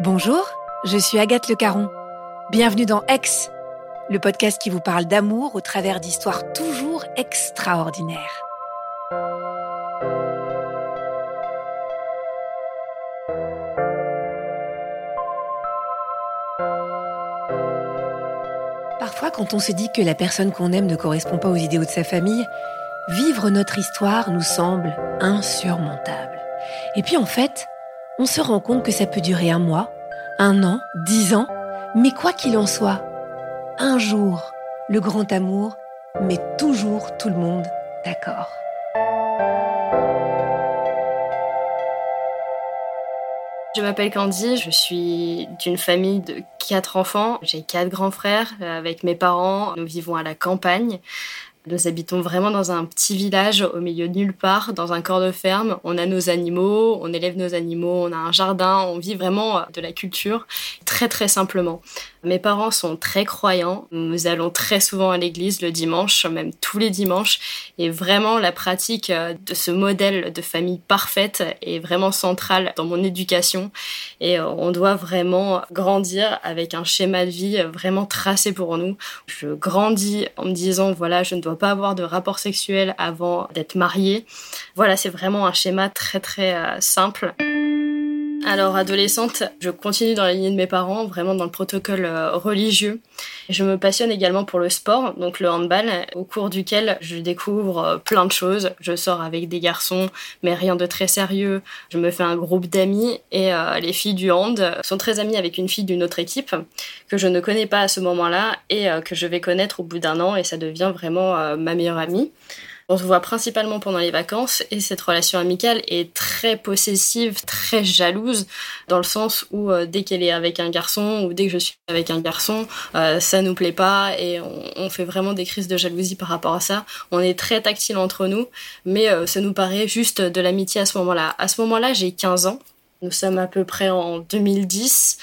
Bonjour, je suis Agathe Le Caron. Bienvenue dans Ex, le podcast qui vous parle d'amour au travers d'histoires toujours extraordinaires. Parfois, quand on se dit que la personne qu'on aime ne correspond pas aux idéaux de sa famille, vivre notre histoire nous semble insurmontable. Et puis en fait, on se rend compte que ça peut durer un mois, un an, dix ans, mais quoi qu'il en soit, un jour, le grand amour met toujours tout le monde d'accord. Je m'appelle Candy, je suis d'une famille de quatre enfants. J'ai quatre grands frères avec mes parents. Nous vivons à la campagne. Nous habitons vraiment dans un petit village au milieu de nulle part, dans un corps de ferme. On a nos animaux, on élève nos animaux, on a un jardin, on vit vraiment de la culture très très simplement. Mes parents sont très croyants. Nous allons très souvent à l'église le dimanche, même tous les dimanches. Et vraiment, la pratique euh, de ce modèle de famille parfaite est vraiment centrale dans mon éducation. Et euh, on doit vraiment grandir avec un schéma de vie vraiment tracé pour nous. Je grandis en me disant, voilà, je ne dois pas avoir de rapport sexuel avant d'être mariée. Voilà, c'est vraiment un schéma très très euh, simple. Alors, adolescente, je continue dans la lignée de mes parents, vraiment dans le protocole euh, religieux. Je me passionne également pour le sport, donc le handball, au cours duquel je découvre euh, plein de choses. Je sors avec des garçons, mais rien de très sérieux. Je me fais un groupe d'amis et euh, les filles du hand sont très amies avec une fille d'une autre équipe que je ne connais pas à ce moment-là et que je vais connaître au bout d'un an et ça devient vraiment ma meilleure amie. On se voit principalement pendant les vacances et cette relation amicale est très possessive, très jalouse, dans le sens où euh, dès qu'elle est avec un garçon ou dès que je suis avec un garçon, euh, ça nous plaît pas et on, fait vraiment des crises de jalousie par rapport à ça. On est très tactile entre nous, mais euh, ça nous paraît juste de l'amitié à ce moment-là. À ce moment-là, j'ai 15 ans. Nous sommes à peu près en 2010.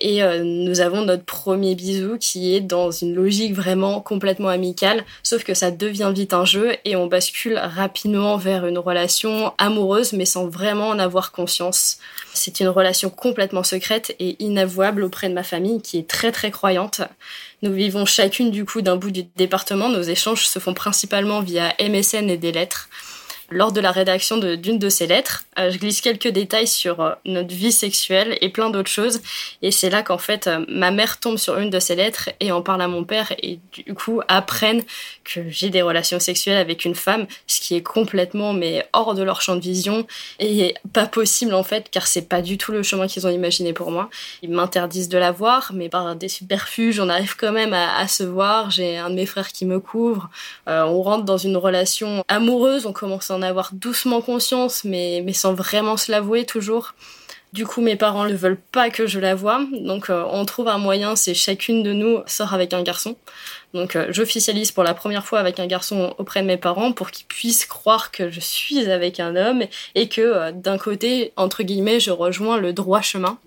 Et euh, nous avons notre premier bisou qui est dans une logique vraiment complètement amicale, sauf que ça devient vite un jeu et on bascule rapidement vers une relation amoureuse mais sans vraiment en avoir conscience. C'est une relation complètement secrète et inavouable auprès de ma famille qui est très très croyante. Nous vivons chacune du coup d'un bout du département, nos échanges se font principalement via MSN et des lettres lors de la rédaction d'une de, ces lettres. Euh, je glisse quelques détails sur euh, notre vie sexuelle et plein d'autres choses. Et c'est là qu'en fait, euh, ma mère tombe sur une de ces lettres et en parle à mon père et du coup apprennent que j'ai des relations sexuelles avec une femme, ce qui est complètement mais hors de leur champ de vision et pas possible en fait car c'est pas du tout le chemin qu'ils ont imaginé pour moi. Ils m'interdisent de la voir, mais par des subterfuges, on arrive quand même à, se voir. J'ai un de mes frères qui me couvre. on rentre dans une relation amoureuse, on commence à avoir doucement conscience, mais, mais sans vraiment se l'avouer toujours. Du coup, mes parents ne veulent pas que je la voie, donc euh, on trouve un moyen, c'est chacune de nous sort avec un garçon. Donc euh, j'officialise pour la première fois avec un garçon auprès de mes parents pour qu'ils puissent croire que je suis avec un homme et que euh, d'un côté, entre guillemets, je rejoins le droit chemin.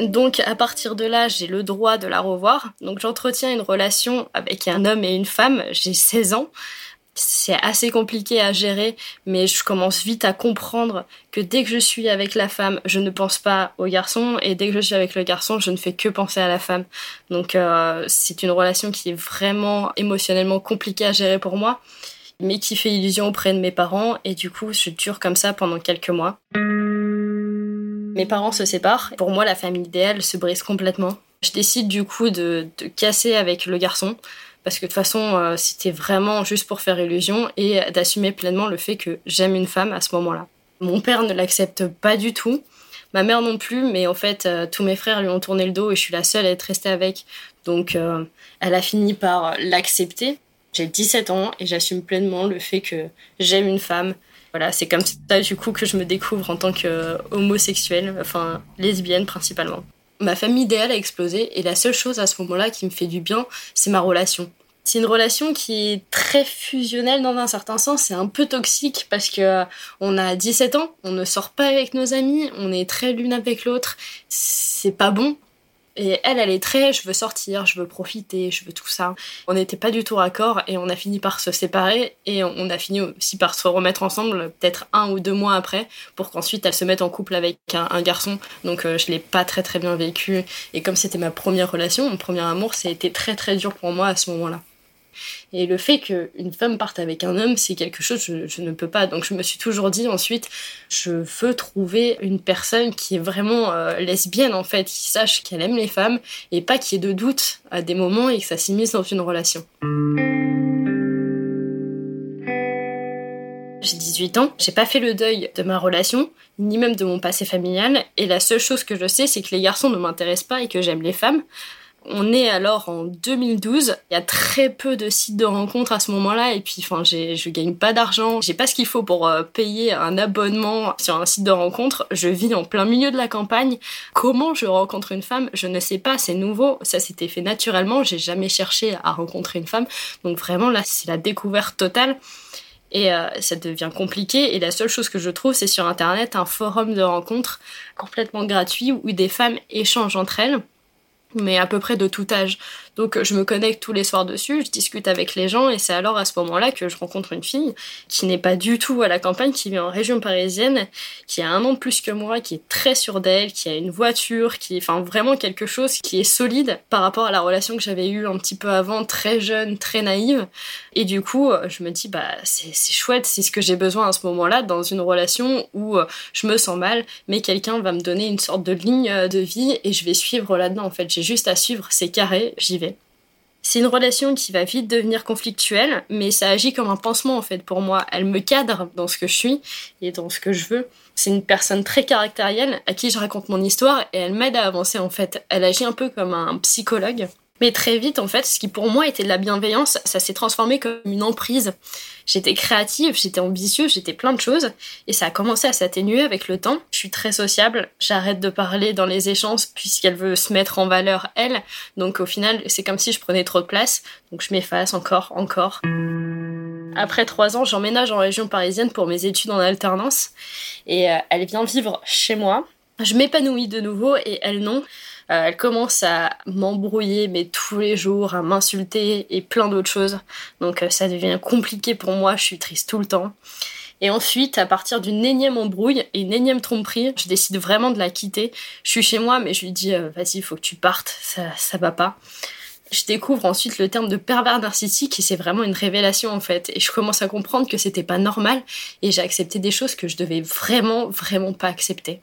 Donc à partir de là, j'ai le droit de la revoir. Donc j'entretiens une relation avec un homme et une femme, j'ai 16 ans c'est assez compliqué à gérer, mais je commence vite à comprendre que dès que je suis avec la femme, je ne pense pas au garçon, et dès que je suis avec le garçon, je ne fais que penser à la femme. Donc euh, c'est une relation qui est vraiment émotionnellement compliquée à gérer pour moi, mais qui fait illusion auprès de mes parents, et du coup je dure comme ça pendant quelques mois. Mes parents se séparent. Pour moi, la famille idéale se brise complètement. Je décide du coup de, de casser avec le garçon parce que de toute façon, euh, c'était vraiment juste pour faire illusion et d'assumer pleinement le fait que j'aime une femme à ce moment-là. Mon père ne l'accepte pas du tout, ma mère non plus, mais en fait, euh, tous mes frères lui ont tourné le dos et je suis la seule à être restée avec. Donc, euh, elle a fini par l'accepter. J'ai 17 ans et j'assume pleinement le fait que j'aime une femme Voilà, c'est comme ça du coup que je me découvre en tant qu'homosexuelle, enfin lesbienne principalement. Ma famille idéale a explosé et la seule chose à ce moment-là qui me fait du bien, c'est ma relation. C'est une relation qui est très fusionnelle dans un certain sens, c'est un peu toxique parce que euh, on a 17 ans, on ne sort pas avec nos amis, on est très l'une avec l'autre, c'est pas bon. Et elle, elle est très, je veux sortir, je veux profiter, je veux tout ça. On n'était pas du tout raccord et on a fini par se séparer et on a fini aussi par se remettre ensemble peut-être un ou deux mois après pour qu'ensuite elle se mette en couple avec un, garçon. Donc euh, je l'ai pas très très bien vécu et comme c'était ma première relation, mon premier amour, ça a été très très dur pour moi à ce moment-là. Et le fait qu'une femme parte avec un homme, c'est quelque chose que je, ne peux pas. Donc je me suis toujours dit ensuite, je veux trouver une personne qui est vraiment euh, lesbienne en fait, qui sache qu'elle aime les femmes et pas qui ait de doute à des moments et que ça s'immisce dans une relation. J'ai 18 ans, j'ai pas fait le deuil de ma relation, ni même de mon passé familial, et la seule chose que je sais, c'est que les garçons ne m'intéressent pas et que j'aime les femmes. On est alors en 2012. Il y a très peu de sites de rencontres à ce moment-là. Et puis, enfin, je gagne pas d'argent. J'ai pas ce qu'il faut pour euh, payer un abonnement sur un site de rencontre. Je vis en plein milieu de la campagne. Comment je rencontre une femme? Je ne sais pas. C'est nouveau. Ça s'était fait naturellement. J'ai jamais cherché à rencontrer une femme. Donc vraiment, là, c'est la découverte totale. Et euh, ça devient compliqué. Et la seule chose que je trouve, c'est sur Internet un forum de rencontres complètement gratuit où des femmes échangent entre elles mais à peu près de tout âge. Donc je me connecte tous les soirs dessus, je discute avec les gens et c'est alors à ce moment-là que je rencontre une fille qui n'est pas du tout à la campagne, qui vit en région parisienne, qui a un an de plus que moi, qui est très sûre d'elle, qui a une voiture, qui enfin vraiment quelque chose qui est solide par rapport à la relation que j'avais eue un petit peu avant, très jeune, très naïve. Et du coup, je me dis bah c'est chouette, c'est ce que j'ai besoin à ce moment-là dans une relation où je me sens mal, mais quelqu'un va me donner une sorte de ligne de vie et je vais suivre là-dedans en fait. J'ai juste à suivre, c'est carré, j'y vais. C'est une relation qui va vite devenir conflictuelle, mais ça agit comme un pansement en fait pour moi. Elle me cadre dans ce que je suis et dans ce que je veux. C'est une personne très caractérielle à qui je raconte mon histoire et elle m'aide à avancer en fait. Elle agit un peu comme un psychologue. Mais très vite, en fait, ce qui pour moi était de la bienveillance, ça s'est transformé comme une emprise. J'étais créative, j'étais ambitieuse, j'étais plein de choses, et ça a commencé à s'atténuer avec le temps. Je suis très sociable, j'arrête de parler dans les échanges puisqu'elle veut se mettre en valeur, elle. Donc au final, c'est comme si je prenais trop de place, donc je m'efface encore, encore. Après trois ans, j'emménage en région parisienne pour mes études en alternance, et euh, elle vient vivre chez moi. Je m'épanouis de nouveau, et elle non. Euh, elle commence à m'embrouiller, mais tous les jours, à m'insulter et plein d'autres choses. Donc euh, ça devient compliqué pour moi, je suis triste tout le temps. Et ensuite, à partir d'une énième embrouille et une énième tromperie, je décide vraiment de la quitter. Je suis chez moi, mais je lui dis euh, vas-y, il faut que tu partes, ça, ça va pas. Je découvre ensuite le terme de pervers narcissique et c'est vraiment une révélation en fait. Et je commence à comprendre que c'était pas normal et j'ai accepté des choses que je devais vraiment, vraiment pas accepter.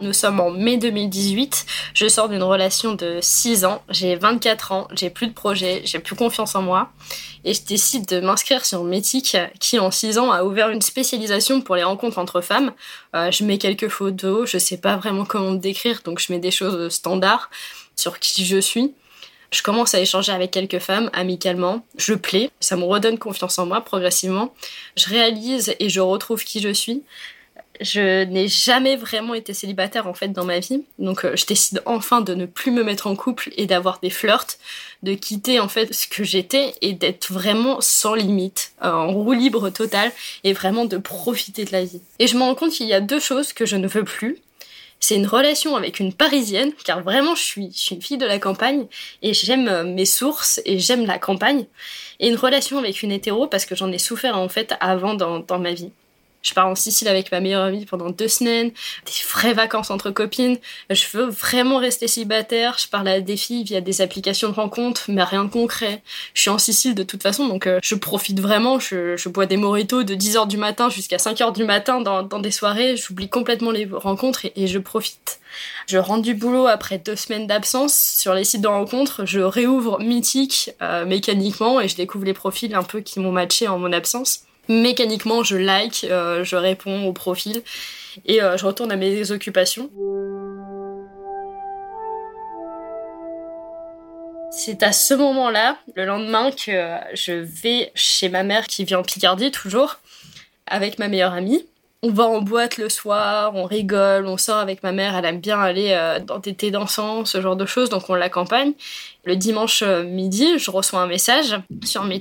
Nous sommes en mai 2018. Je sors d'une relation de 6 ans. J'ai 24 ans. J'ai plus de projet. J'ai plus confiance en moi. Et je décide de m'inscrire sur Métic, qui en 6 ans a ouvert une spécialisation pour les rencontres entre femmes. Euh, je mets quelques photos. Je sais pas vraiment comment me décrire, donc je mets des choses standards sur qui je suis. Je commence à échanger avec quelques femmes amicalement. Je plais. Ça me redonne confiance en moi progressivement. Je réalise et je retrouve qui je suis. Je n'ai jamais vraiment été célibataire en fait dans ma vie, donc euh, je décide enfin de ne plus me mettre en couple et d'avoir des flirts, de quitter en fait ce que j'étais et d'être vraiment sans limite, en roue libre totale et vraiment de profiter de la vie. Et je me rends compte qu'il y a deux choses que je ne veux plus. C'est une relation avec une parisienne, car vraiment je suis, je suis une fille de la campagne et j'aime euh, mes sources et j'aime la campagne. Et une relation avec une hétéro parce que j'en ai souffert en fait avant dans, dans ma vie. Je pars en Sicile avec ma meilleure amie pendant deux semaines, des vraies vacances entre copines. Je veux vraiment rester célibataire. Je parle à des filles via des applications de rencontres, mais rien de concret. Je suis en Sicile de toute façon, donc euh, je profite vraiment. Je, bois des mojitos de 10h du matin jusqu'à 5h du matin dans, des soirées. J'oublie complètement les rencontres et, je profite. Je rentre du boulot après deux semaines d'absence sur les sites de rencontres. Je réouvre Mythique euh, mécaniquement et je découvre les profils un peu qui m'ont matché en mon absence mécaniquement, je like, euh, je réponds au profil et euh, je retourne à mes occupations. C'est à ce moment-là, le lendemain, que je vais chez ma mère qui vit en Picardie toujours, avec ma meilleure amie. On va en boîte le soir, on rigole, on sort avec ma mère, elle aime bien aller euh, dans des thés dansants, ce genre de choses, donc on l'accompagne. Le dimanche euh, midi, je reçois un message sur et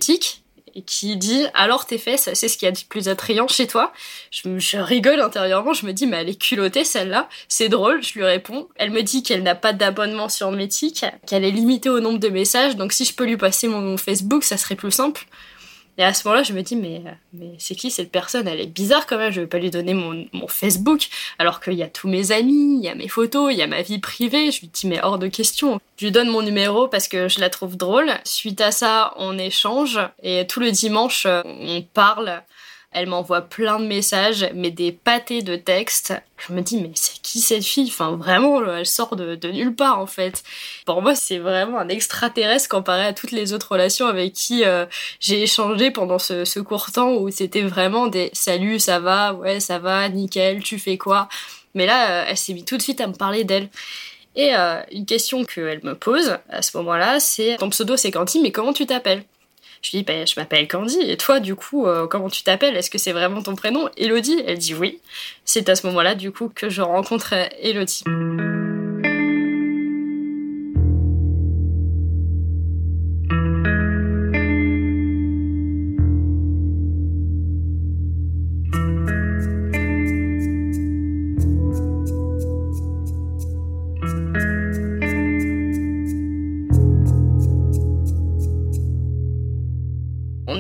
qui dit alors tes fesses, c'est ce qu'il y a de plus attrayant chez toi. Je, rigole intérieurement, je me dis mais elle est culottée celle-là, c'est drôle. Je lui réponds. Elle me dit qu'elle n'a pas d'abonnement sur Métic, qu'elle est limitée au nombre de messages, donc si je peux lui passer mon Facebook, ça serait plus simple. Et à ce moment-là, je me dis, mais, mais c'est qui cette personne? Elle est bizarre quand même, je vais pas lui donner mon, mon Facebook, alors qu'il y a tous mes amis, il y a mes photos, il y a ma vie privée. Je lui dis, mais hors de question. Je lui donne mon numéro parce que je la trouve drôle. Suite à ça, on échange, et tout le dimanche, on parle elle m'envoie plein de messages, mais des pâtés de textes. Je me dis, mais c'est qui cette fille? Enfin, vraiment, elle sort de, nulle part, en fait. Pour moi, c'est vraiment un extraterrestre comparé à toutes les autres relations avec qui euh, j'ai échangé pendant ce, court temps où c'était vraiment des salut, ça va, ouais, ça va, nickel, tu fais quoi? Mais là, euh, elle s'est mise tout de suite à me parler d'elle. Et euh, une question qu'elle me pose à ce moment-là, c'est ton pseudo c'est Canty, mais comment tu t'appelles? Je lui dis, bah, je m'appelle Candy. Et toi, du coup, euh, comment tu t'appelles? Est-ce que c'est vraiment ton prénom? Elodie? Elle dit oui. C'est à ce moment-là, du coup, que je rencontre Elodie.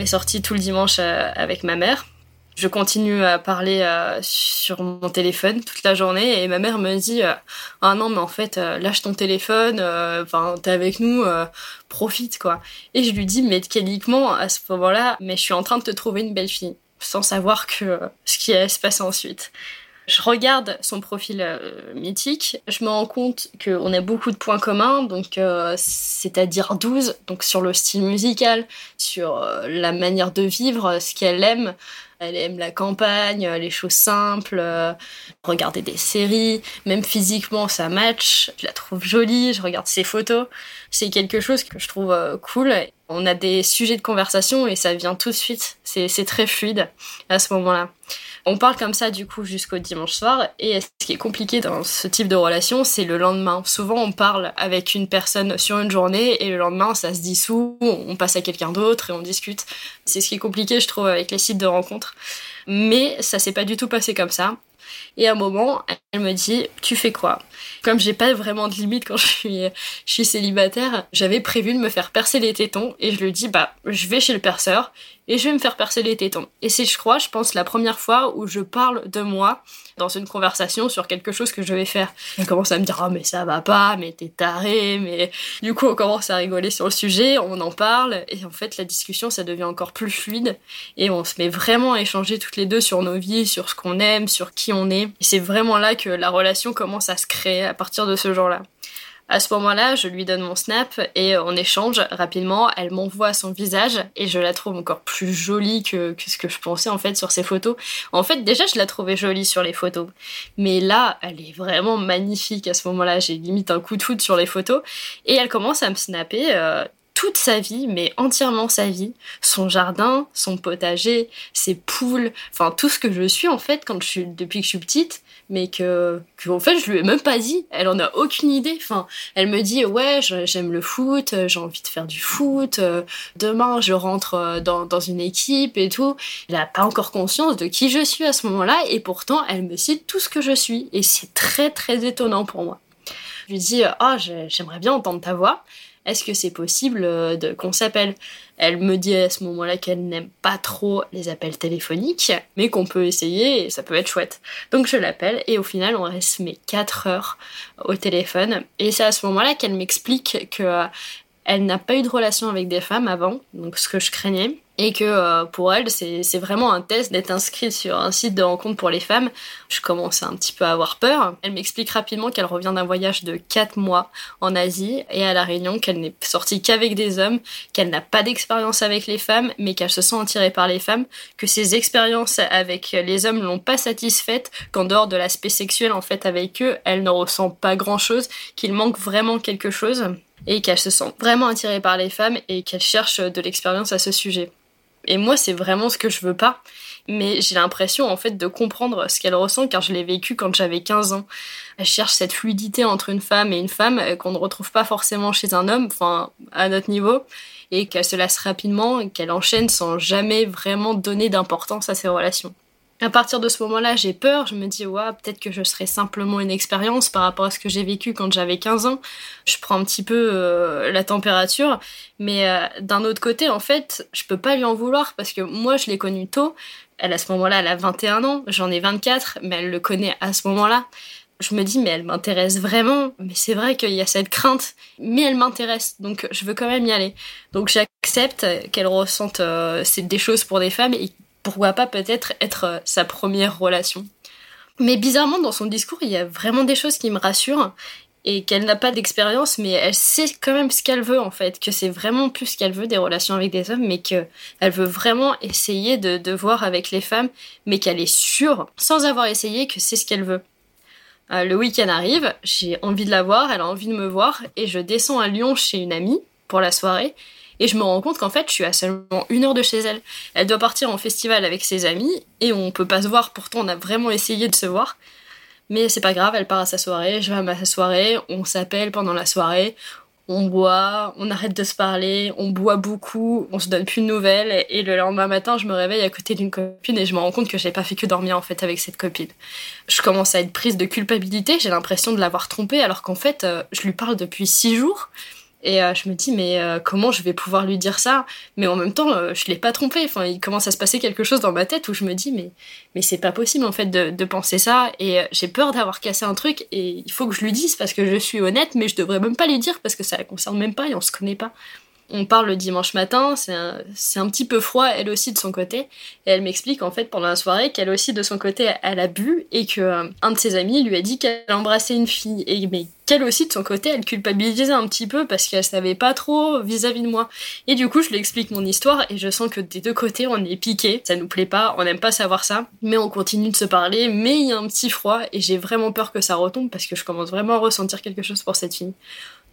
Sortie tout le dimanche euh, avec ma mère. Je continue à parler euh, sur mon téléphone toute la journée et ma mère me dit euh, ah non mais en fait lâche ton téléphone enfin t'es avec nous profite quoi et je lui dis mais mécaniquement à ce moment-là mais je suis en train de te trouver une belle fille sans savoir que ce qui allait se passer ensuite je regarde son profil mythique, je me rends compte qu'on a beaucoup de points communs, donc c'est-à-dire 12, donc sur le style musical, sur euh, la manière de vivre, ce qu'elle aime. Elle aime la campagne, euh, les choses simples, euh, regarder des séries, même physiquement ça match. Je la trouve jolie, je regarde ses photos. C'est quelque chose que je trouve cool. On a des sujets de conversation et ça vient tout de suite. C'est très fluide à ce moment-là. On parle comme ça du coup jusqu'au dimanche soir et ce qui est compliqué dans ce type de relation, c'est le lendemain. Souvent on parle avec une personne sur une journée et le lendemain ça se dissout, on passe à quelqu'un d'autre et on discute. C'est ce qui est compliqué je trouve avec les sites de rencontres. Mais ça s'est pas du tout passé comme ça. Et à un moment, elle me dit Tu fais quoi? Comme j'ai pas vraiment de limite quand je suis, je suis célibataire, j'avais prévu de me faire percer les tétons et je lui dis Bah, je vais chez le perceur et je vais me faire percer les tétons. Et c'est, je crois, je pense, la première fois où je parle de moi dans une conversation sur quelque chose que je vais faire. Elle commence à me dire, oh, mais ça va pas, mais t'es taré, mais du coup, on commence à rigoler sur le sujet, on en parle, et en fait, la discussion, ça devient encore plus fluide, et on se met vraiment à échanger toutes les deux sur nos vies, sur ce qu'on aime, sur qui on est. Et c'est vraiment là que la relation commence à se créer à partir de ce jour-là. À ce moment-là, je lui donne mon snap et on échange rapidement. Elle m'envoie son visage et je la trouve encore plus jolie que, ce que je pensais en fait sur ses photos. En fait, déjà, je la trouvais jolie sur les photos. Mais là, elle est vraiment magnifique à ce moment-là. J'ai limite un coup de foudre sur les photos. Et elle commence à me snapper. Euh, toute sa vie, mais entièrement sa vie, son jardin, son potager, ses poules, enfin tout ce que je suis en fait quand je suis depuis que je suis petite, mais que, que en fait je lui ai même pas dit. Elle en a aucune idée. Enfin, elle me dit ouais j'aime le foot, j'ai envie de faire du foot. Euh, demain je rentre euh, dans, dans une équipe et tout. Elle a pas encore conscience de qui je suis à ce moment-là et pourtant elle me cite tout ce que je suis et c'est très très étonnant pour moi. Je lui dis oh, j'aimerais bien entendre ta voix est-ce que c'est possible euh, qu'on s'appelle? Elle me dit à ce moment-là qu'elle n'aime pas trop les appels téléphoniques, mais qu'on peut essayer et ça peut être chouette. Donc je l'appelle et au final on reste mes 4 heures au téléphone et c'est à ce moment-là qu'elle m'explique que euh, elle n'a pas eu de relation avec des femmes avant, donc ce que je craignais et que euh, pour elle, c'est vraiment un test d'être inscrite sur un site de rencontre pour les femmes. Je commence un petit peu à avoir peur. Elle m'explique rapidement qu'elle revient d'un voyage de 4 mois en Asie et à La Réunion, qu'elle n'est sortie qu'avec des hommes, qu'elle n'a pas d'expérience avec les femmes, mais qu'elle se sent attirée par les femmes, que ses expériences avec les hommes l'ont pas satisfaite, qu'en dehors de l'aspect sexuel en fait avec eux, elle ne ressent pas grand chose, qu'il manque vraiment quelque chose et qu'elle se sent vraiment attirée par les femmes et qu'elle cherche de l'expérience à ce sujet. Et moi, c'est vraiment ce que je veux pas. Mais j'ai l'impression, en fait, de comprendre ce qu'elle ressent car je l'ai vécu quand j'avais 15 ans. Elle cherche cette fluidité entre une femme et une femme euh, qu'on ne retrouve pas forcément chez un homme, enfin, à notre niveau, et qu'elle se lasse rapidement et qu'elle enchaîne sans jamais vraiment donner d'importance à ses relations. À partir de ce moment-là, j'ai peur, je me dis, ouais, peut-être que je serais simplement une expérience par rapport à ce que j'ai vécu quand j'avais 15 ans. Je prends un petit peu euh, la température, mais euh, d'un autre côté, en fait, je peux pas lui en vouloir parce que moi, je l'ai connue tôt. Elle, à ce moment-là, elle a 21 ans, j'en ai 24, mais elle le connaît à ce moment-là. Je me dis, mais elle m'intéresse vraiment. Mais c'est vrai qu'il y a cette crainte, mais elle m'intéresse, donc je veux quand même y aller. Donc j'accepte qu'elle ressente euh, des choses pour des femmes et pourquoi pas peut-être être euh, sa première relation. Mais bizarrement, dans son discours, il y a vraiment des choses qui me rassurent et qu'elle n'a pas d'expérience, mais elle sait quand même ce qu'elle veut en fait, que c'est vraiment plus ce qu'elle veut des relations avec des hommes, mais qu'elle veut vraiment essayer de, voir avec les femmes, mais qu'elle est sûre, sans avoir essayé, que c'est ce qu'elle veut. Euh, le week-end arrive, j'ai envie de la voir, elle a envie de me voir, et je descends à Lyon chez une amie pour la soirée, et je me rends compte qu'en fait, je suis à seulement une heure de chez elle. Elle doit partir en festival avec ses amis et on peut pas se voir. Pourtant, on a vraiment essayé de se voir. Mais c'est pas grave, elle part à sa soirée, je vais à ma soirée, on s'appelle pendant la soirée, on boit, on arrête de se parler, on boit beaucoup, on se donne plus de nouvelles et le lendemain matin, je me réveille à côté d'une copine et je me rends compte que j'ai pas fait que dormir en fait avec cette copine. Je commence à être prise de culpabilité, j'ai l'impression de l'avoir trompée alors qu'en fait, euh, je lui parle depuis six jours et euh, je me dis, mais euh, comment je vais pouvoir lui dire ça? Mais en même temps, euh, je l'ai pas trompé. Enfin, il commence à se passer quelque chose dans ma tête où je me dis, mais, mais c'est pas possible en fait de, penser ça. Et j'ai peur d'avoir cassé un truc et il faut que je lui dise parce que je suis honnête, mais je devrais même pas lui dire parce que ça la concerne même pas et on se connaît pas. On parle le dimanche matin, c'est un, un, petit peu froid, elle aussi de son côté. Et elle m'explique en fait pendant la soirée qu'elle aussi de son côté, elle a bu et que un de ses amis lui a dit qu'elle embrassait une fille. Et mais qu'elle aussi de son côté, elle culpabilisait un petit peu parce qu'elle savait pas trop vis-à-vis de moi. Et du coup, je lui explique mon histoire et je sens que des deux côtés, on est piqué. Ça nous plaît pas, on n'aime pas savoir ça, mais on continue de se parler. Mais il y a un petit froid et j'ai vraiment peur que ça retombe parce que je commence vraiment à ressentir quelque chose pour cette fille.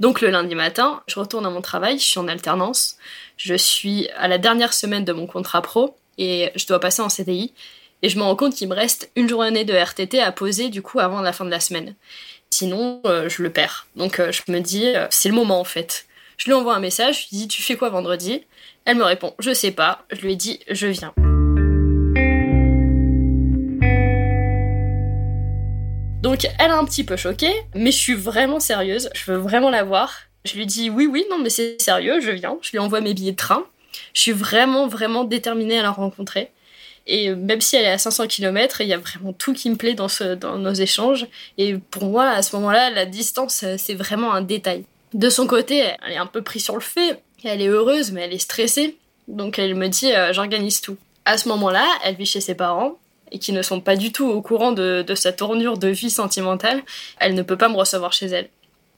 Donc le lundi matin, je retourne à mon travail, je suis en alternance, je suis à la dernière semaine de mon contrat pro et je dois passer en CDI. Et je me rends compte qu'il me reste une journée de RTT à poser du coup avant la fin de la semaine. Sinon, euh, je le perds. Donc euh, je me dis, euh, c'est le moment en fait. Je lui envoie un message, je lui dis, tu fais quoi vendredi? Elle me répond, je sais pas. Je lui ai dit, je viens. Donc elle est un petit peu choquée, mais je suis vraiment sérieuse, je veux vraiment la voir. Je lui dis oui, oui, non, mais c'est sérieux, je viens. Je lui envoie mes billets de train. Je suis vraiment, vraiment déterminée à la rencontrer. Et même si elle est à 500 km, il y a vraiment tout qui me plaît dans, nos échanges. Et pour moi, à ce moment-là, la distance, c'est vraiment un détail. De son côté, elle est un peu prise sur le fait. Elle est heureuse, mais elle est stressée. Donc elle me dit, euh, j'organise tout. À ce moment-là, elle vit chez ses parents et qui ne sont pas du tout au courant de, sa tournure de vie sentimentale, elle ne peut pas me recevoir chez elle.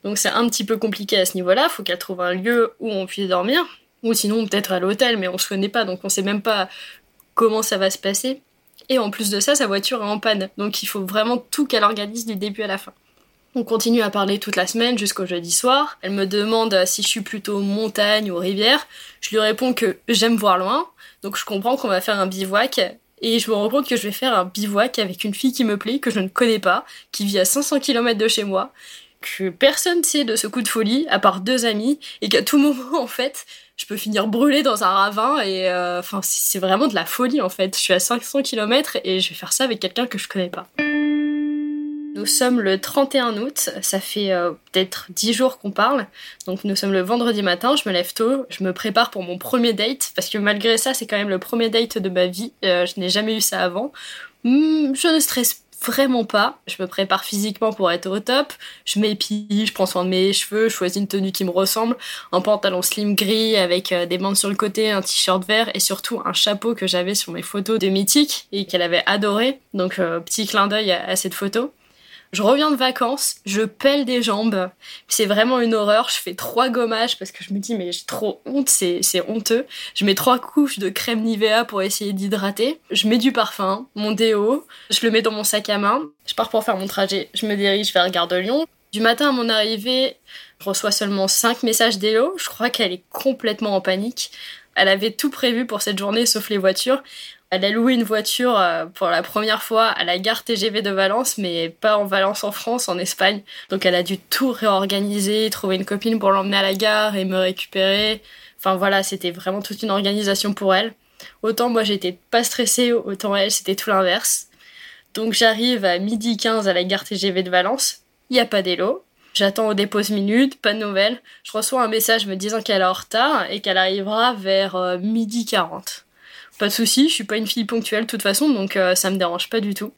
Donc c'est un petit peu compliqué à ce niveau-là, faut qu'elle trouve un lieu où on puisse dormir, ou sinon peut-être à l'hôtel, mais on se connaît pas, donc on sait même pas comment ça va se passer. Et en plus de ça, sa voiture est en panne, donc il faut vraiment tout qu'elle organise du début à la fin. On continue à parler toute la semaine jusqu'au jeudi soir. Elle me demande si je suis plutôt montagne ou rivière. Je lui réponds que j'aime voir loin, donc je comprends qu'on va faire un bivouac et je me rends compte que je vais faire un bivouac avec une fille qui me plaît, que je ne connais pas, qui vit à 500 km de chez moi, que personne sait de ce coup de folie, à part deux amis, et qu'à tout moment, en fait, je peux finir brûlée dans un ravin, et euh, enfin, c'est vraiment de la folie, en fait. Je suis à 500 km et je vais faire ça avec quelqu'un que je connais pas. Nous sommes le 31 août, ça fait euh, peut-être 10 jours qu'on parle. Donc nous sommes le vendredi matin, je me lève tôt, je me prépare pour mon premier date, parce que malgré ça, c'est quand même le premier date de ma vie. Euh, je n'ai jamais eu ça avant. Hmm, je ne stresse vraiment pas. Je me prépare physiquement pour être au top. Je m'épile, je prends soin de mes cheveux, je choisis une tenue qui me ressemble. Un pantalon slim gris avec euh, des bandes sur le côté, un t-shirt vert et surtout un chapeau que j'avais sur mes photos de Mythique et qu'elle avait adoré. Donc petit clin d'œil à cette photo. Je reviens de vacances, je pèle des jambes. C'est vraiment une horreur. Je fais trois gommages parce que je me dis, mais j'ai trop honte, c'est, honteux. Je mets trois couches de crème Nivea pour essayer d'hydrater. Je mets du parfum, mon déo, je le mets dans mon sac à main. Je pars pour faire mon trajet. Je me dirige vers Gare de Lyon. Du matin à mon arrivée, je reçois seulement 5 messages d'Hello. Je crois qu'elle est complètement en panique. Elle avait tout prévu pour cette journée sauf les voitures. Elle a loué une voiture euh, pour la première fois à la gare TGV de Valence, mais pas en Valence en France, en Espagne. Donc elle a dû tout réorganiser, trouver une copine pour l'emmener à la gare et me récupérer. Enfin voilà, c'était vraiment toute une organisation pour elle. Autant moi j'étais pas stressée, autant elle c'était tout l'inverse. Donc j'arrive à midi 15 à la gare TGV de Valence. Il a pas d'élo. J'attends au dépose minute, pas de nouvelles. Je reçois un message me disant qu'elle est en retard et qu'elle arrivera vers euh, midi 40 pas de souci, je suis pas une fille ponctuelle de toute façon, donc euh, ça me dérange pas du tout.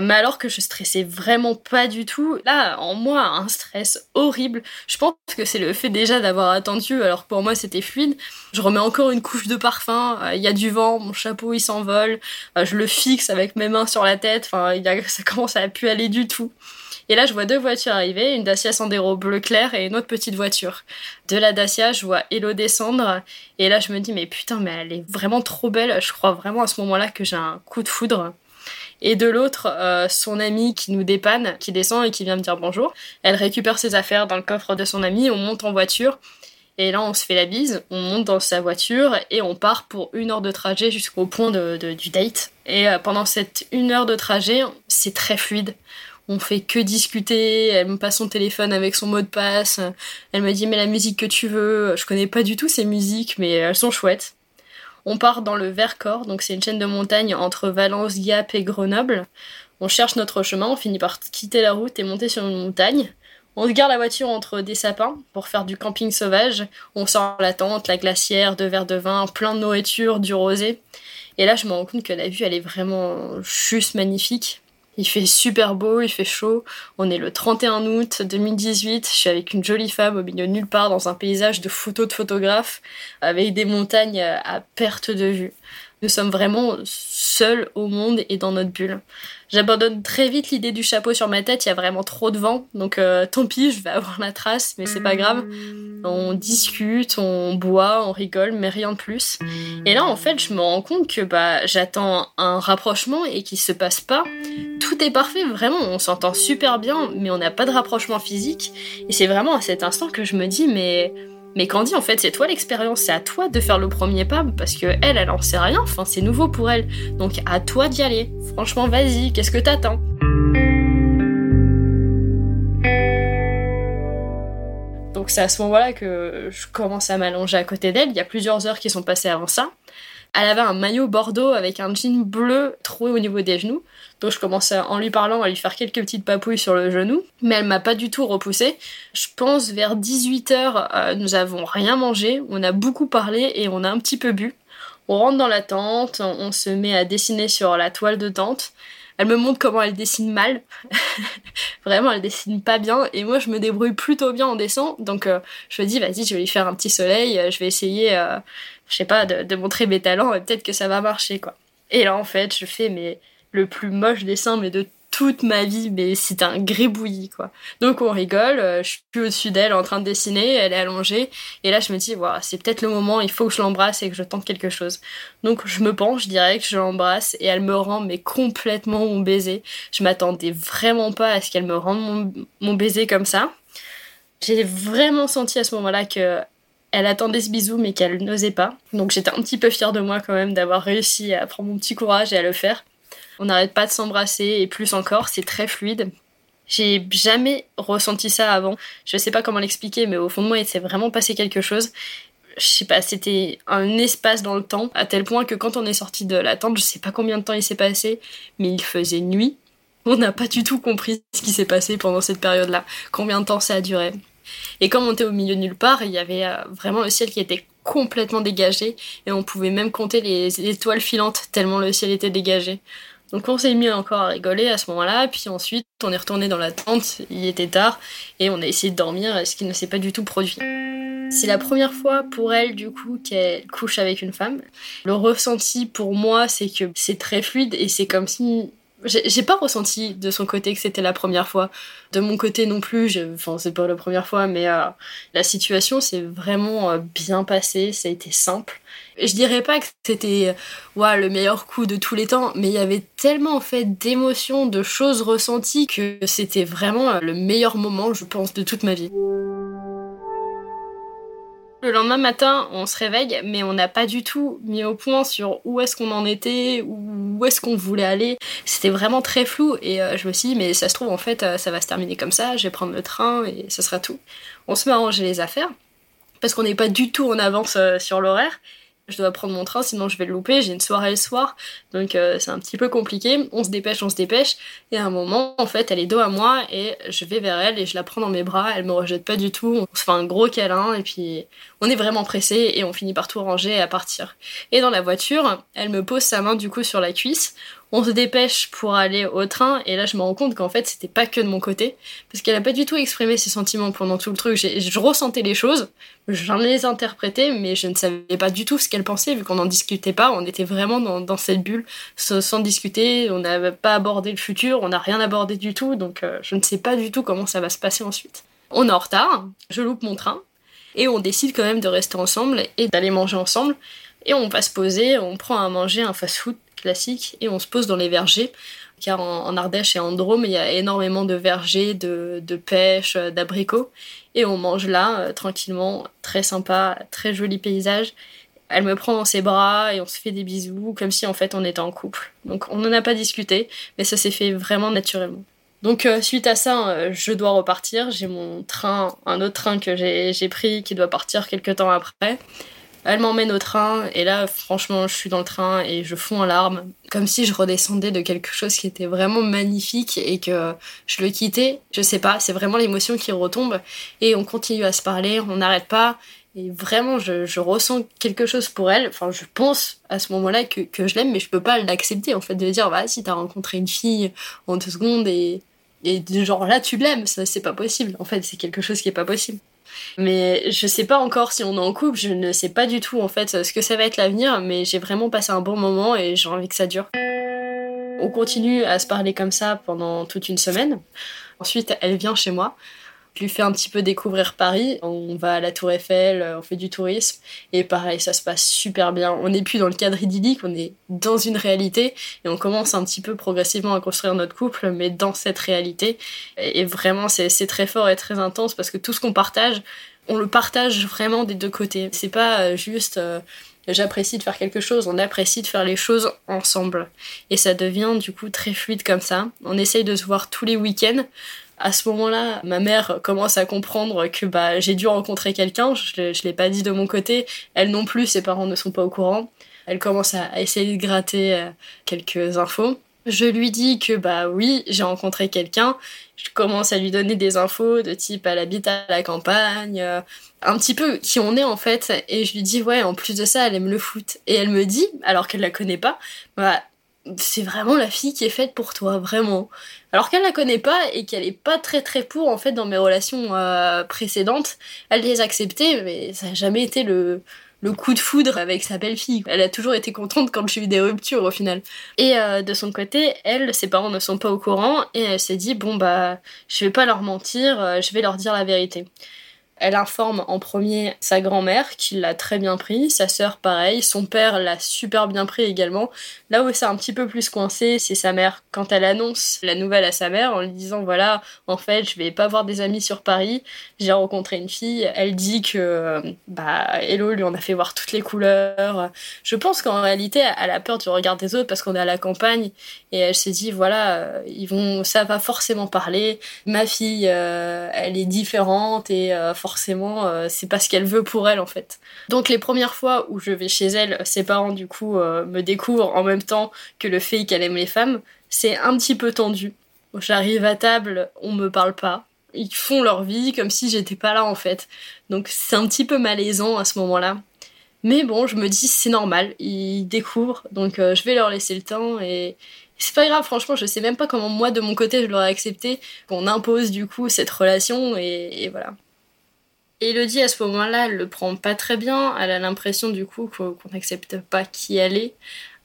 Mais alors que je stressais vraiment pas du tout, là, en moi, un stress horrible. Je pense que c'est le fait déjà d'avoir attendu, alors que pour moi c'était fluide. Je remets encore une couche de parfum, euh, il y a du vent, mon chapeau il s'envole, euh, je le fixe avec mes mains sur la tête, enfin, ça commence à plus aller du tout. Et là, je vois deux voitures arriver, une Dacia Sandero bleu clair et une autre petite voiture. De la Dacia, je vois Hello descendre. Et là, je me dis, mais putain, mais elle est vraiment trop belle. Je crois vraiment à ce moment-là que j'ai un coup de foudre. Et de l'autre, euh, son ami qui nous dépanne, qui descend et qui vient me dire bonjour. Elle récupère ses affaires dans le coffre de son ami, on monte en voiture. Et là, on se fait la bise, on monte dans sa voiture et on part pour une heure de trajet jusqu'au point du date. Et euh, pendant cette une heure de trajet, c'est très fluide on fait que discuter, elle me passe son téléphone avec son mot de passe, elle me dit mais la musique que tu veux, je connais pas du tout ces musiques mais elles sont chouettes. On part dans le Vercors, donc c'est une chaîne de montagne entre Valence, Gap et Grenoble. On cherche notre chemin, on finit par quitter la route et monter sur une montagne. On se garde la voiture entre des sapins pour faire du camping sauvage. On sort la tente, la glacière, deux verres de vin, plein de nourriture, du rosé. Et là, je me rends compte que la vue, elle est vraiment juste magnifique. Il fait super beau, il fait chaud. On est le 31 août 2018. Je suis avec une jolie femme au milieu de nulle part dans un paysage de photos de photographes avec des montagnes à perte de vue. Nous sommes vraiment seuls au monde et dans notre bulle. J'abandonne très vite l'idée du chapeau sur ma tête, il y a vraiment trop de vent, donc euh, tant pis, je vais avoir la trace, mais c'est pas grave. On discute, on boit, on rigole, mais rien de plus. Et là, en fait, je me rends compte que bah j'attends un rapprochement et qu'il se passe pas. Tout est parfait, vraiment, on s'entend super bien, mais on n'a pas de rapprochement physique. Et c'est vraiment à cet instant que je me dis, mais mais Candy, en fait, c'est toi l'expérience, c'est à toi de faire le premier pas parce que elle, elle en sait rien. Enfin, c'est nouveau pour elle. Donc à toi d'y aller. Franchement, vas-y. Qu'est-ce que t'attends? Donc c'est à ce moment-là que je commence à m'allonger à côté d'elle. Il y a plusieurs heures qui sont passées avant ça. Elle avait un maillot bordeaux avec un jean bleu troué au niveau des genoux. Donc je commence en lui parlant à lui faire quelques petites papouilles sur le genou, mais elle m'a pas du tout repoussé. Je pense vers 18h, euh, nous avons rien mangé, on a beaucoup parlé et on a un petit peu bu. On rentre dans la tente, on se met à dessiner sur la toile de tente. Elle me montre comment elle dessine mal. Vraiment, elle dessine pas bien. Et moi, je me débrouille plutôt bien en dessin. Donc, euh, je me dis, vas-y, je vais lui faire un petit soleil. Euh, je vais essayer, je sais pas, de, de montrer mes talents et peut-être que ça va marcher, quoi. Et là, en fait, je fais, mais le plus moche dessin mais de toute ma vie, mais c'est un gribouillis, quoi. Donc on rigole, euh, je suis au-dessus d'elle en train de dessiner, elle est allongée, et là je me dis, voilà, c'est peut-être le moment, il faut que je l'embrasse et que je tente quelque chose. Donc je me penche direct, je l'embrasse, et elle me rend mais complètement mon baiser. Je m'attendais vraiment pas à ce qu'elle me rende mon, mon baiser comme ça. J'ai vraiment senti à ce moment-là que elle attendait ce bisou mais qu'elle n'osait pas. Donc j'étais un petit peu fière de moi quand même d'avoir réussi à prendre mon petit courage et à le faire. On n'arrête pas de s'embrasser et plus encore, c'est très fluide. J'ai jamais ressenti ça avant. Je sais pas comment l'expliquer, mais au fond de moi, il s'est vraiment passé quelque chose. Je sais pas, c'était un espace dans le temps, à tel point que quand on est sorti de la tente, je sais pas combien de temps il s'est passé, mais il faisait nuit. On n'a pas du tout compris ce qui s'est passé pendant cette période-là, combien de temps ça a duré? Et comme on était au milieu de nulle part, il y avait euh, vraiment le ciel qui était complètement dégagé et on pouvait même compter les étoiles filantes tellement le ciel était dégagé. Donc on s'est mis encore à rigoler à ce moment-là, puis ensuite on est retourné dans la tente, il était tard, et on a essayé de dormir, ce qui ne s'est pas du tout produit. C'est la première fois pour elle du coup qu'elle couche avec une femme. Le ressenti pour moi c'est que c'est très fluide et c'est comme si j'ai pas ressenti de son côté que c'était la première fois. De mon côté non plus, enfin c'est pas la première fois, mais euh, la situation s'est vraiment euh, bien passée, ça a été simple. Je dirais pas que c'était le meilleur coup de tous les temps, mais il y avait tellement en fait d'émotions, de choses ressenties que c'était vraiment le meilleur moment, je pense, de toute ma vie. Le lendemain matin, on se réveille, mais on n'a pas du tout mis au point sur où est-ce qu'on en était, où est-ce qu'on voulait aller. C'était vraiment très flou et euh, je me suis dit, mais ça se trouve, en fait, euh, ça va se terminer comme ça, je vais prendre le train et ce sera tout. On se met à ranger les affaires parce qu'on n'est pas du tout en avance euh, sur l'horaire je dois prendre mon train, sinon je vais le louper. J'ai une soirée le soir, donc euh, c'est un petit peu compliqué. On se dépêche, on se dépêche. Et à un moment, en fait, elle est dos à moi et je vais vers elle et je la prends dans mes bras. Elle me rejette pas du tout. On se fait un gros câlin et puis on est vraiment pressé et on finit par tout ranger et à partir. Et dans la voiture, elle me pose sa main du coup sur la cuisse on se dépêche pour aller au train et là je me rends compte qu'en fait c'était pas que de mon côté parce qu'elle a pas du tout exprimé ses sentiments pendant tout le truc. Je ressentais les choses, j'en les interprétais mais je ne savais pas du tout ce qu'elle pensait vu qu'on n'en discutait pas. On était vraiment dans, cette bulle sans, discuter. On n'avait pas abordé le futur, on n'a rien abordé du tout donc euh, je ne sais pas du tout comment ça va se passer ensuite. On est en retard, je loupe mon train et on décide quand même de rester ensemble et d'aller manger ensemble. Et on va se poser, on prend à manger un fast-food classique et on se pose dans les vergers. Car en, Ardèche et en Drôme, il y a énormément de vergers, de, pêche, euh, d'abricots. Et on mange là, euh, tranquillement, très sympa, très joli paysage. Elle me prend dans ses bras et on se fait des bisous, comme si en fait on était en couple. Donc on n'en a pas discuté, mais ça s'est fait vraiment naturellement. Donc euh, suite à ça, je dois repartir. J'ai mon train, un autre train que j'ai pris qui doit partir quelques temps après. Elle m'emmène au train et là, franchement, je suis dans le train et je fonds en larmes, comme si je redescendais de quelque chose qui était vraiment magnifique et que je le quittais. Je sais pas, c'est vraiment l'émotion qui retombe et on continue à se parler, on n'arrête pas. Et vraiment, je, ressens quelque chose pour elle. Enfin, je pense à ce moment-là que, je l'aime, mais je peux pas l'accepter, en fait, de dire, bah, si t'as rencontré une fille en deux secondes et, et genre là, tu l'aimes, ça, c'est pas possible. En fait, c'est quelque chose qui est pas possible. Mais je sais pas encore si on est en couple, je ne sais pas du tout en fait ce que ça va être l'avenir, mais j'ai vraiment passé un bon moment et j'ai envie que ça dure. On continue à se parler comme ça pendant toute une semaine. Ensuite, elle vient chez moi. Je lui fais un petit peu découvrir Paris. On va à la Tour Eiffel, on fait du tourisme. Et pareil, ça se passe super bien. On n'est plus dans le cadre idyllique, on est dans une réalité. Et on commence un petit peu progressivement à construire notre couple, mais dans cette réalité. Et vraiment, c'est très fort et très intense parce que tout ce qu'on partage, on le partage vraiment des deux côtés. C'est pas euh, juste euh, j'apprécie de faire quelque chose, on apprécie de faire les choses ensemble. Et ça devient du coup très fluide comme ça. On essaye de se voir tous les week-ends à ce moment-là, ma mère commence à comprendre que bah, j'ai dû rencontrer quelqu'un. Je ne l'ai pas dit de mon côté. Elle non plus, ses parents ne sont pas au courant. Elle commence à, essayer de gratter euh, quelques infos. Je lui dis que bah oui, j'ai rencontré quelqu'un. Je commence à lui donner des infos de type elle habite à la campagne, euh, un petit peu qui on est en fait. Et je lui dis ouais, en plus de ça, elle aime le foot. Et elle me dit, alors qu'elle la connaît pas, bah c'est vraiment la fille qui est faite pour toi, vraiment. Alors qu'elle la connaît pas et qu'elle est pas très très pour en fait dans mes relations euh, précédentes, elle les acceptait, mais ça n'a jamais été le, coup de foudre avec sa belle-fille. Elle a toujours été contente quand j'ai eu des ruptures au final. Et euh, de son côté, elle, ses parents ne sont pas au courant et elle s'est dit bon bah je vais pas leur mentir, euh, je vais leur dire la vérité. Elle informe en premier sa grand-mère qui l'a très bien pris, sa sœur pareil, son père l'a super bien pris également. Là où c'est un petit peu plus coincé, c'est sa mère. Quand elle annonce la nouvelle à sa mère en lui disant voilà, en fait, je vais pas voir des amis sur Paris, j'ai rencontré une fille, elle dit que bah Hello lui en a fait voir toutes les couleurs. Je pense qu'en réalité, elle a peur du regard des autres parce qu'on est à la campagne et elle s'est dit voilà, ils ça va forcément parler. Ma fille euh, elle est différente et euh, euh, c'est pas ce qu'elle veut pour elle en fait. Donc les premières fois où je vais chez elle, ses parents du coup euh, me découvrent en même temps que le fait qu'elle aime les femmes. C'est un petit peu tendu. J'arrive à table, on me parle pas. Ils font leur vie comme si j'étais pas là en fait. Donc c'est un petit peu malaisant à ce moment-là. Mais bon, je me dis c'est normal, ils découvrent, donc euh, je vais leur laisser le temps et, c'est pas grave, franchement, je sais même pas comment moi de mon côté je l'aurais accepté qu'on impose du coup cette relation et voilà. Elodie, à ce moment-là, elle le prend pas très bien. Elle a l'impression, du coup, qu'on n'accepte pas qui elle est.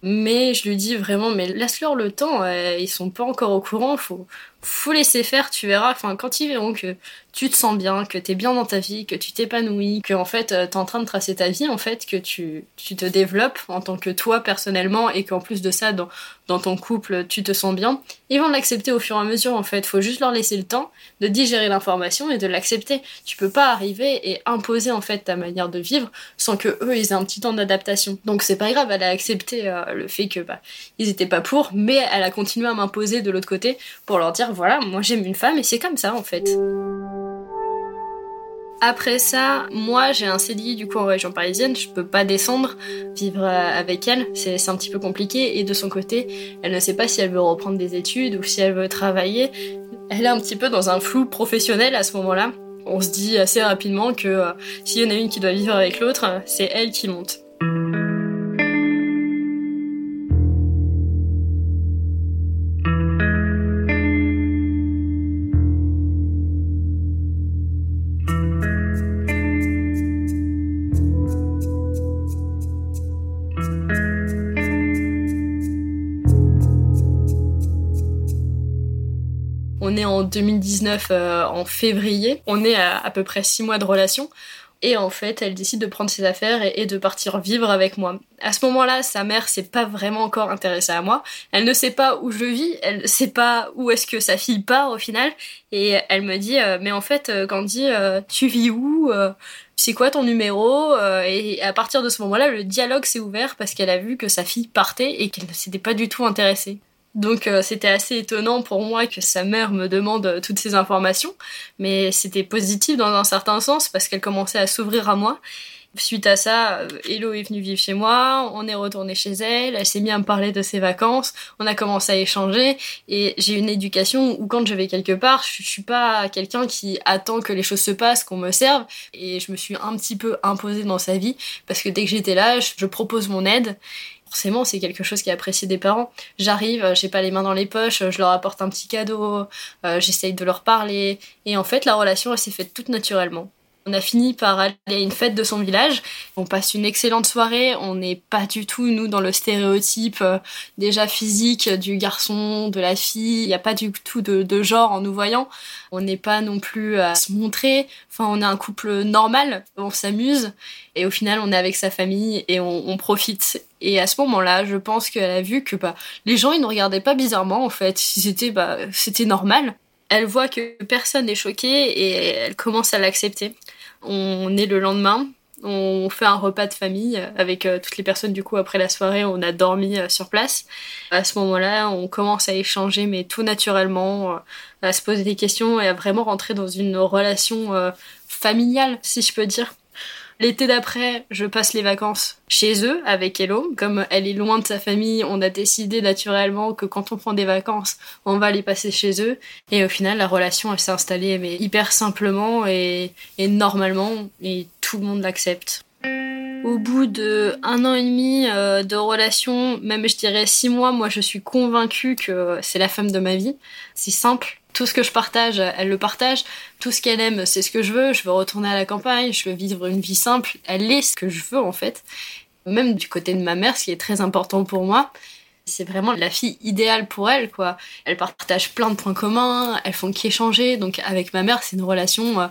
Mais je lui dis vraiment, mais laisse-leur le temps, euh, ils sont pas encore au courant, faut, faut laisser faire, tu verras. Enfin, quand ils verront que tu te sens bien, que t'es bien dans ta vie, que tu t'épanouis, que en fait euh, t'es en train de tracer ta vie, en fait, que tu, tu te développes en tant que toi personnellement et qu'en plus de ça, dans, dans ton couple, tu te sens bien, ils vont l'accepter au fur et à mesure, en fait. Faut juste leur laisser le temps de digérer l'information et de l'accepter. Tu peux pas arriver et imposer, en fait, ta manière de vivre sans que eux, ils aient un petit temps d'adaptation. Donc c'est pas grave, elle a accepté euh, le fait que, bah, ils pas pour, mais elle a continué à m'imposer de l'autre côté pour leur dire, voilà, moi j'aime une femme et c'est comme ça, en fait. Après ça, moi j'ai un CDI du coup en région parisienne, je peux pas descendre vivre euh, avec elle, c'est un petit peu compliqué et de son côté, elle ne sait pas si elle veut reprendre des études ou si elle veut travailler. Elle est un petit peu dans un flou professionnel à ce moment-là. On se dit assez rapidement que euh, s'il y en a une qui doit vivre avec l'autre, c'est elle qui monte. 2019 euh, en février. On est à à peu près six mois de relation. Et en fait, elle décide de prendre ses affaires et, de partir vivre avec moi. À ce moment-là, sa mère s'est pas vraiment encore intéressée à moi. Elle ne sait pas où je vis, elle ne sait pas où est-ce que sa fille part au final. Et elle me dit, euh, mais en fait, euh, Candy, tu vis où c'est quoi ton numéro Et à partir de ce moment-là, le dialogue s'est ouvert parce qu'elle a vu que sa fille partait et qu'elle ne s'était pas du tout intéressée. Donc euh, c'était assez étonnant pour moi que sa mère me demande euh, toutes ces informations, mais c'était positif dans un certain sens parce qu'elle commençait à s'ouvrir à moi. Suite à ça, euh, Hello est venue vivre chez moi, on est retourné chez elle, elle s'est mise à me parler de ses vacances, on a commencé à échanger. Et j'ai une éducation où quand je vais quelque part, je, suis pas quelqu'un qui attend que les choses se passent, qu'on me serve. Et je me suis un petit peu imposée dans sa vie parce que dès que j'étais là, je propose mon aide forcément c'est quelque chose qui est apprécié des parents. J'arrive, j'ai pas les mains dans les poches, je leur apporte un petit cadeau, euh, j'essaye de leur parler, et en fait la relation elle s'est faite toute naturellement. On a fini par aller à une fête de son village. On passe une excellente soirée. On n'est pas du tout, nous, dans le stéréotype euh, déjà physique du garçon, de la fille. Il n'y a pas du tout de, genre en nous voyant. On n'est pas non plus à se montrer. Enfin, on est un couple normal. On s'amuse. Et au final, on est avec sa famille et on, profite. Et à ce moment-là, je pense qu'elle a vu que bah, les gens, ils nous regardaient pas bizarrement, en fait. C'était bah, c'était normal elle voit que personne n'est choqué et elle commence à l'accepter. On est le lendemain, on fait un repas de famille avec euh, toutes les personnes du coup après la soirée, on a dormi euh, sur place. À ce moment-là, on commence à échanger mais tout naturellement, euh, à se poser des questions et à vraiment rentrer dans une relation familiale si je peux dire. L'été d'après, je passe les vacances chez eux avec Hello. Comme elle est loin de sa famille, on a décidé naturellement que quand on prend des vacances, on va les passer chez eux. Et au final, la relation, s'est installée mais hyper simplement et, normalement, et tout le monde l'accepte. Au bout de un an et demi euh, de relation, même je dirais six mois, moi je suis convaincue que c'est la femme de ma vie. C'est simple, tout ce que je partage, elle le partage. Tout ce qu'elle aime, c'est ce que je veux. Je veux retourner à la campagne, je veux vivre une vie simple. Elle est ce que je veux en fait. Même du côté de ma mère, ce qui est très important pour moi. C'est vraiment la fille idéale pour elle, quoi. Elle partage plein de points communs, elles font qu'échanger. Donc avec ma mère, c'est une relation euh,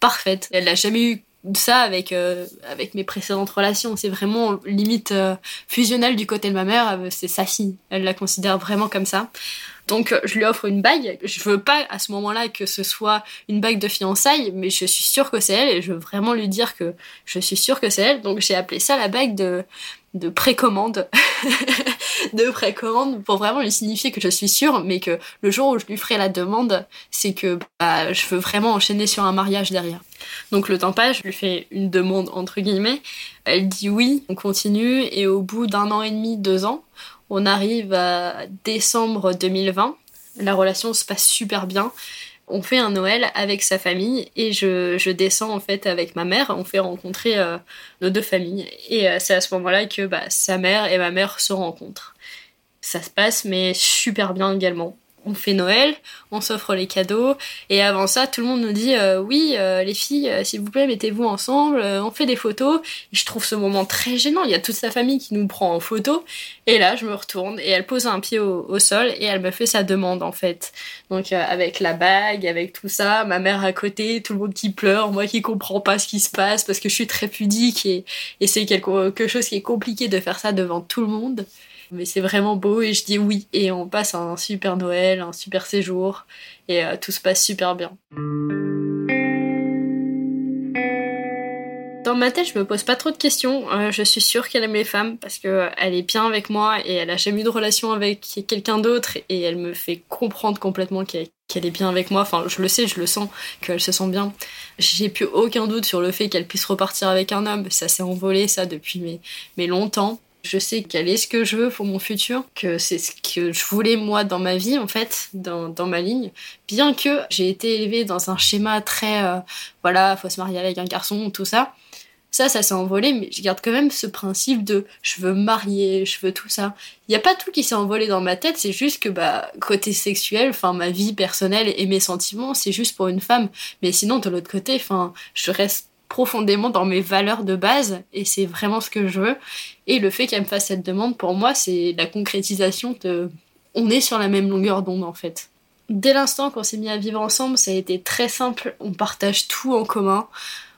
parfaite. Elle n'a jamais eu ça avec euh, avec mes précédentes relations c'est vraiment limite euh, fusionnel du côté de ma mère c'est sa fille elle la considère vraiment comme ça donc je lui offre une bague. Je veux pas à ce moment-là que ce soit une bague de fiançailles, mais je suis sûre que c'est elle et je veux vraiment lui dire que je suis sûre que c'est elle. Donc j'ai appelé ça la bague de de précommande, de précommande pour vraiment lui signifier que je suis sûre, mais que le jour où je lui ferai la demande, c'est que bah, je veux vraiment enchaîner sur un mariage derrière. Donc le temps passe, je lui fais une demande entre guillemets. Elle dit oui, on continue et au bout d'un an et demi, deux ans, on arrive à décembre 2020. La relation se passe super bien. On fait un Noël avec sa famille et je, descends en fait avec ma mère. On fait rencontrer euh, nos deux familles. Et euh, c'est à ce moment-là que bah, sa mère et ma mère se rencontrent. Ça se passe mais super bien également. On fait Noël, on s'offre les cadeaux, et avant ça, tout le monde nous dit euh, oui, euh, les filles, euh, s'il vous plaît, mettez-vous ensemble, on fait des photos. Et je trouve ce moment très gênant. Il y a toute sa famille qui nous prend en photo, et là, je me retourne et elle pose un pied au, sol et elle me fait sa demande en fait. Donc avec la bague, avec tout ça, ma mère à côté, tout le monde qui pleure, moi qui comprends pas ce qui se passe parce que je suis très pudique et, et c'est quelque chose qui est compliqué de faire ça devant tout le monde. Mais c'est vraiment beau et je dis oui. Et on passe un super Noël, un super séjour et euh, tout se passe super bien. Dans ma tête, je me pose pas trop de questions. Euh, je suis sûre qu'elle aime les femmes parce que elle est bien avec moi et elle a jamais eu de relation avec quelqu'un d'autre et elle me fait comprendre complètement qu'elle est bien avec moi. Enfin, je le sais, je le sens, qu'elle se sent bien. J'ai plus aucun doute sur le fait qu'elle puisse repartir avec un homme. Ça s'est envolé, ça, depuis mais, mais longtemps. Je sais qu'elle est ce que je veux pour mon futur, que c'est ce que je voulais moi dans ma vie en fait, dans, ma ligne. Bien que j'ai été élevée dans un schéma très, euh, voilà, faut se marier avec un garçon, tout ça. Ça, ça s'est envolé, mais je garde quand même ce principe de je veux marier, je veux tout ça. Il n'y a pas tout qui s'est envolé dans ma tête, c'est juste que bah côté sexuel, ma vie personnelle et mes sentiments, c'est juste pour une femme. Mais sinon de l'autre côté, je reste profondément dans mes valeurs de base et c'est vraiment ce que je veux. Et le fait qu'elle me fasse cette demande, pour moi, c'est la concrétisation de on est sur la même longueur d'onde en fait. Dès l'instant qu'on s'est mis à vivre ensemble, ça a été très simple, on partage tout en commun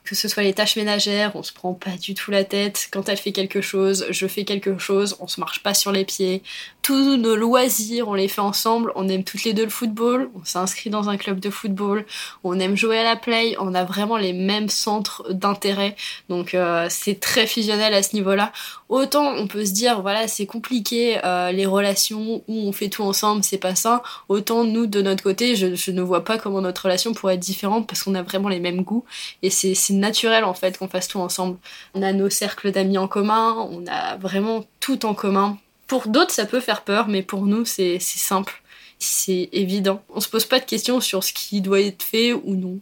que ce soit les tâches ménagères, on se prend pas du tout la tête. Quand elle fait quelque chose, je fais quelque chose, on se marche pas sur les pieds. Tous nos loisirs, on les fait ensemble. On aime toutes les deux le football, on s'inscrit dans un club de football, on aime jouer à la play, on a vraiment les mêmes centres d'intérêt. Donc euh, c'est très fusionnel à ce niveau-là. Autant on peut se dire voilà c'est compliqué euh, les relations où on fait tout ensemble, c'est pas ça. Autant nous de notre côté, je, je ne vois pas comment notre relation pourrait être différente parce qu'on a vraiment les mêmes goûts et c'est naturel en fait qu'on fasse tout ensemble. On a nos cercles d'amis en commun, on a vraiment tout en commun. Pour d'autres, ça peut faire peur, mais pour nous, c'est simple, c'est évident. On se pose pas de questions sur ce qui doit être fait ou non.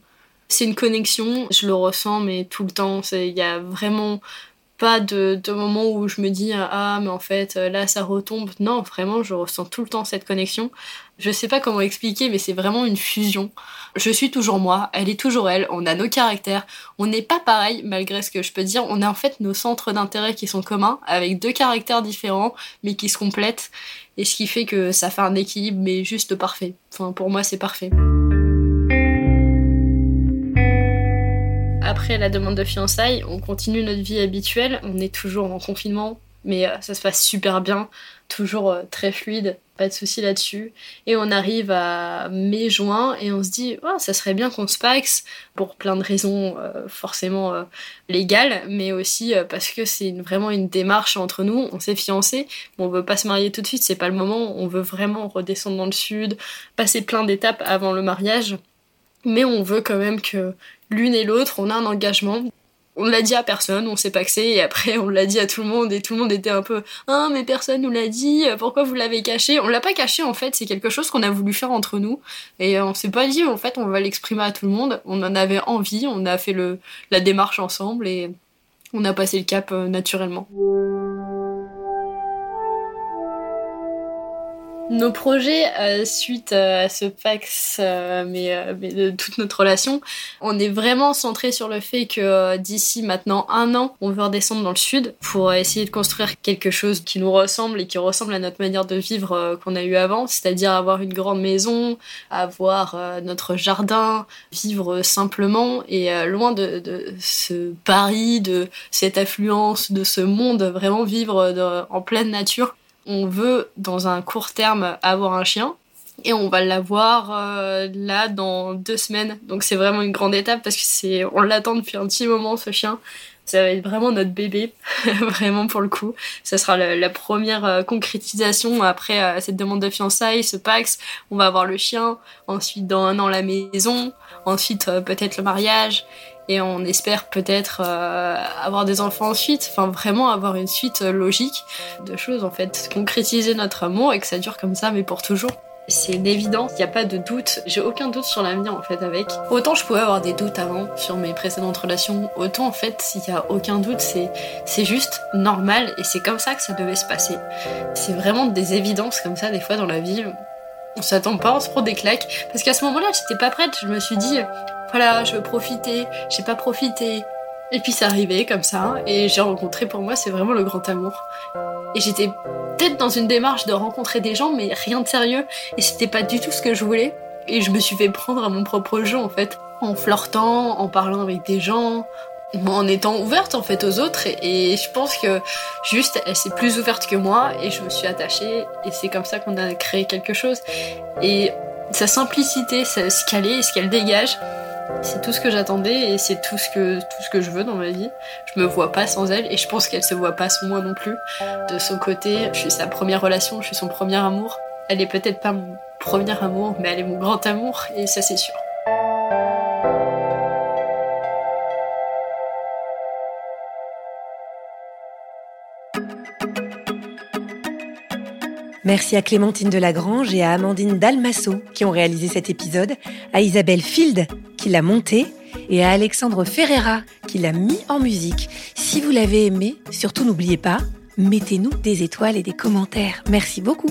C'est une connexion, je le ressens, mais tout le temps. Il y a vraiment pas de, de moment où je me dis ah mais en fait là ça retombe. Non, vraiment, je ressens tout le temps cette connexion. Je sais pas comment expliquer, mais c'est vraiment une fusion. Je suis toujours moi, elle est toujours elle, on a nos caractères, on n'est pas pareil malgré ce que je peux dire, on a en fait nos centres d'intérêt qui sont communs, avec deux caractères différents, mais qui se complètent, et ce qui fait que ça fait un équilibre, mais juste parfait. Enfin, pour moi, c'est parfait. Après la demande de fiançailles, on continue notre vie habituelle, on est toujours en confinement, mais euh, ça se passe super bien, toujours euh, très fluide, pas de souci là-dessus. Et on arrive à mai-juin et on se dit, oh, ça serait bien qu'on se paxe pour plein de raisons euh, forcément légales, mais aussi parce que c'est vraiment une démarche entre nous. On s'est fiancés, mais on veut pas se marier tout de suite, c'est pas le moment. On veut vraiment redescendre dans le sud, passer plein d'étapes avant le mariage. Mais on veut quand même que l'une et l'autre, on a un engagement. On l'a dit à personne, on s'est paxé et après on l'a dit à tout le monde et tout le monde était un peu ah mais personne nous l'a dit, pourquoi vous l'avez caché? On l'a pas caché en fait, c'est quelque chose qu'on a voulu faire entre nous et on s'est pas dit en fait on va l'exprimer à tout le monde, on en avait envie, on a fait le la démarche ensemble et on a passé le cap euh, naturellement. Nos projets euh, suite euh, à ce Pax, euh, mais, de toute notre relation, on est vraiment centré sur le fait que d'ici maintenant un an, on veut redescendre dans le sud pour essayer de construire quelque chose qui nous ressemble et qui ressemble à notre manière de vivre qu'on a eu avant, c'est-à-dire avoir une grande maison, avoir notre jardin, vivre simplement et loin de, ce Paris, de cette affluence, de ce monde, vraiment vivre en pleine nature on veut dans un court terme avoir un chien et on va l'avoir euh, là dans deux semaines. Donc c'est vraiment une grande étape parce que c'est on l'attend depuis un petit moment ce chien. Ça va être vraiment notre bébé, vraiment pour le coup. Ça sera la, première euh, concrétisation après euh, cette demande de fiançailles, ce Pax. On va avoir le chien, ensuite dans un an la maison, ensuite peut-être le mariage et on espère peut-être euh, avoir des enfants ensuite, enfin vraiment avoir une suite logique de choses en fait, concrétiser notre amour et que ça dure comme ça mais pour toujours. C'est une évidence, il n'y a pas de doute, j'ai aucun doute sur l'avenir en fait avec. Autant je pouvais avoir des doutes avant sur mes précédentes relations, autant en fait s'il n'y a aucun doute, c'est, c'est juste normal et c'est comme ça que ça devait se passer. C'est vraiment des évidences comme ça des fois dans la vie On s'attend pas, on se prend des claques. Parce qu'à ce moment-là, j'étais pas prête. Je me suis dit, voilà, je veux profiter, j'ai pas profité. Et puis ça arrivait comme ça, et j'ai rencontré pour moi, c'est vraiment le grand amour. Et j'étais peut-être dans une démarche de rencontrer des gens, mais rien de sérieux, et c'était pas du tout ce que je voulais. Et je me suis fait prendre à mon propre jeu en fait, en flirtant, en parlant avec des gens, en étant ouverte en fait aux autres. Et, je pense que juste, elle s'est plus ouverte que moi, et je me suis attachée, et c'est comme ça qu'on a créé quelque chose. Et sa simplicité, ce qu'elle est, ce qu'elle dégage, c'est tout ce que j'attendais et c'est tout ce que tout ce que je veux dans ma vie. Je me vois pas sans elle et je pense qu'elle se voit pas sans moi non plus. De son côté, je suis sa première relation, je suis son premier amour. Elle est peut-être pas mon premier amour, mais elle est mon grand amour et ça c'est sûr. Merci à Clémentine Delagrange et à Amandine Dalmasso qui ont réalisé cet épisode, à Isabelle Field qui l'a monté et à Alexandre Ferreira qui l'a mis en musique. Si vous l'avez aimé, surtout n'oubliez pas, mettez-nous des étoiles et des commentaires. Merci beaucoup.